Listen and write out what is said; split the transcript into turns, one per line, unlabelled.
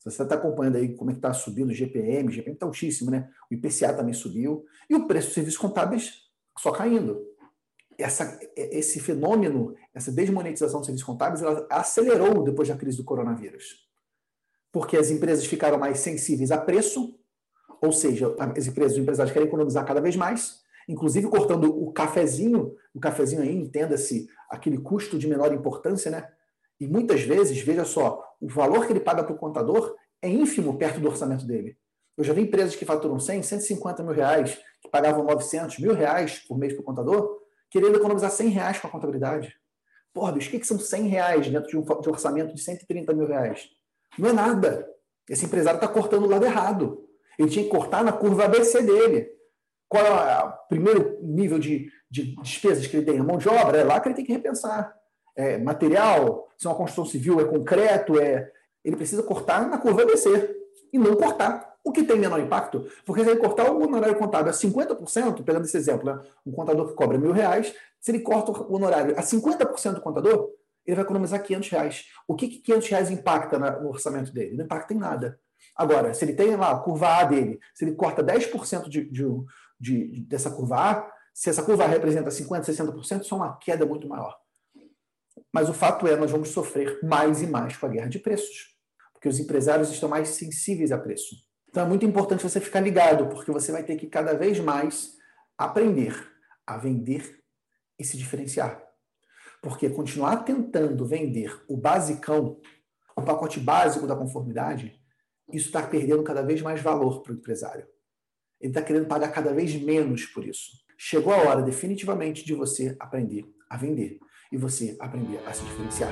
Se você está acompanhando aí como é que está subindo o GPM, o GPM está altíssimo, né? O IPCA também subiu. E o preço dos serviços contábeis só caindo. Essa, esse fenômeno, essa desmonetização dos serviços contábeis, ela acelerou depois da crise do coronavírus. Porque as empresas ficaram mais sensíveis a preço, ou seja, as empresas, os empresários querem economizar cada vez mais, inclusive cortando o cafezinho, o cafezinho aí, entenda-se, aquele custo de menor importância, né? E muitas vezes, veja só, o valor que ele paga para o contador é ínfimo perto do orçamento dele. Eu já vi empresas que faturam 100, 150 mil reais, que pagavam 900 mil reais por mês para o contador, querendo economizar 100 reais com a contabilidade. Porra, bicho, o que, que são 100 reais dentro de um orçamento de 130 mil reais? Não é nada. Esse empresário está cortando o lado errado. Ele tinha que cortar na curva ABC dele. Qual é o primeiro nível de, de despesas que ele tem? A mão de obra, é lá que ele tem que repensar. É material, se é uma construção civil, é concreto, é. Ele precisa cortar na curva ABC e não cortar o que tem menor impacto, porque se ele cortar o honorário contábil a 50%, pegando esse exemplo, né? um contador que cobra mil reais, se ele corta o honorário a 50% do contador, ele vai economizar 500 reais. O que, que 500 reais impacta no orçamento dele? Não impacta em nada. Agora, se ele tem lá a curva A dele, se ele corta 10% de, de, de, dessa curva A, se essa curva A representa 50%, 60%, isso é uma queda muito maior. Mas o fato é, nós vamos sofrer mais e mais com a guerra de preços, porque os empresários estão mais sensíveis a preço. Então é muito importante você ficar ligado, porque você vai ter que cada vez mais aprender a vender e se diferenciar. Porque continuar tentando vender o basicão, o pacote básico da conformidade, isso está perdendo cada vez mais valor para o empresário. Ele está querendo pagar cada vez menos por isso. Chegou a hora, definitivamente, de você aprender a vender e você aprender a se diferenciar.